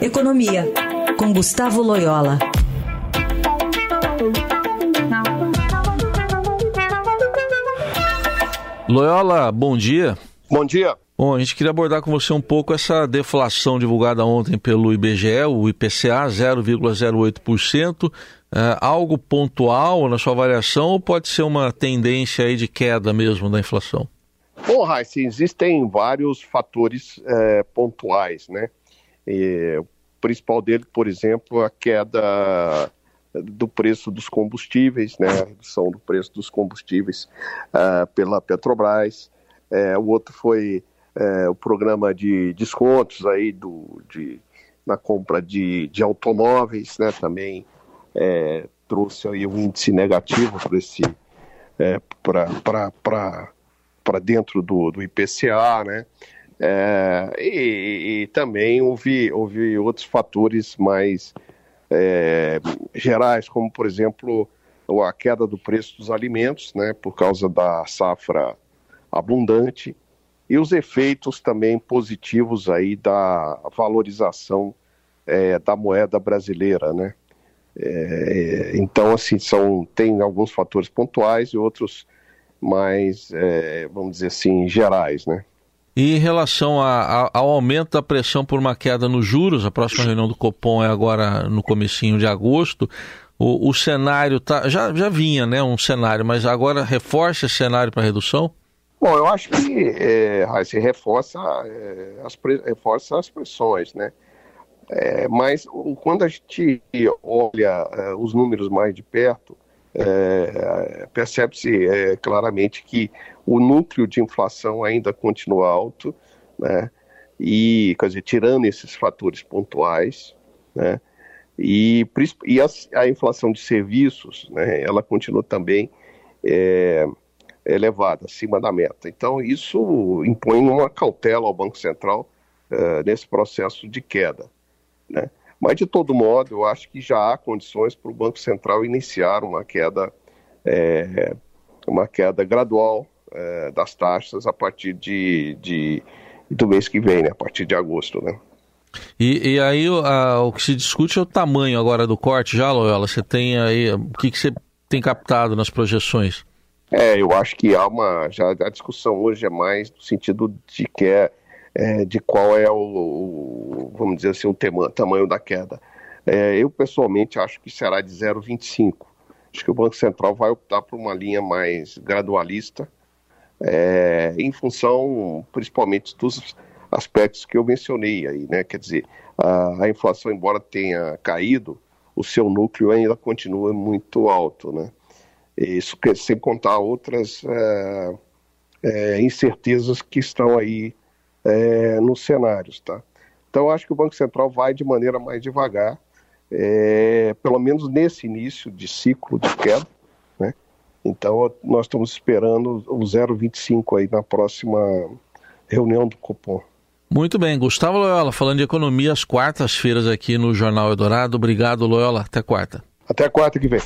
Economia, com Gustavo Loyola. Loyola, bom dia. Bom dia. Bom, a gente queria abordar com você um pouco essa deflação divulgada ontem pelo IBGE, o IPCA, 0,08%. É, algo pontual na sua avaliação ou pode ser uma tendência aí de queda mesmo da inflação? Bom, Raíssa, existem vários fatores é, pontuais, né? E, o principal dele, por exemplo, a queda do preço dos combustíveis, né? A redução do preço dos combustíveis uh, pela Petrobras. É, o outro foi é, o programa de descontos aí do, de, na compra de, de automóveis, né? Também é, trouxe aí um índice negativo para esse é, para dentro do, do IPCA, né? É, e, e, também houve, houve outros fatores mais é, gerais, como por exemplo a queda do preço dos alimentos, né, por causa da safra abundante, e os efeitos também positivos aí da valorização é, da moeda brasileira, né. É, então, assim, são, tem alguns fatores pontuais e outros mais, é, vamos dizer assim, gerais, né. E em relação a, a, ao aumento da pressão por uma queda nos juros, a próxima reunião do Copom é agora no comecinho de agosto. O, o cenário tá, já, já vinha, né, um cenário, mas agora reforça esse cenário para redução? Bom, eu acho que é, se reforça, é, as, reforça as pressões, né? É, mas quando a gente olha é, os números mais de perto, é, percebe-se é, claramente que o núcleo de inflação ainda continua alto, né? E, quer dizer, tirando esses fatores pontuais, né? E, e a, a inflação de serviços, né? Ela continua também é, elevada, acima da meta. Então, isso impõe uma cautela ao Banco Central é, nesse processo de queda, né? Mas, de todo modo, eu acho que já há condições para o Banco Central iniciar uma queda, é, uma queda gradual é, das taxas a partir de, de, do mês que vem, né, a partir de agosto. Né? E, e aí a, o que se discute é o tamanho agora do corte já, Loyola? Você tem aí, o que, que você tem captado nas projeções? É, eu acho que há uma, já a discussão hoje é mais no sentido de que é é, de qual é o, o, vamos dizer assim, o tema, tamanho da queda. É, eu, pessoalmente, acho que será de 0,25. Acho que o Banco Central vai optar por uma linha mais gradualista, é, em função, principalmente, dos aspectos que eu mencionei aí, né? Quer dizer, a, a inflação, embora tenha caído, o seu núcleo ainda continua muito alto, né? Isso sem contar outras é, é, incertezas que estão aí é, nos cenários, tá? Então, acho que o Banco Central vai de maneira mais devagar, é, pelo menos nesse início de ciclo de queda, né? Então, nós estamos esperando o 0,25 aí na próxima reunião do Copom. Muito bem, Gustavo Loyola, falando de economia às quartas-feiras aqui no Jornal Eldorado. Obrigado, Loyola. Até quarta. Até quarta que vem.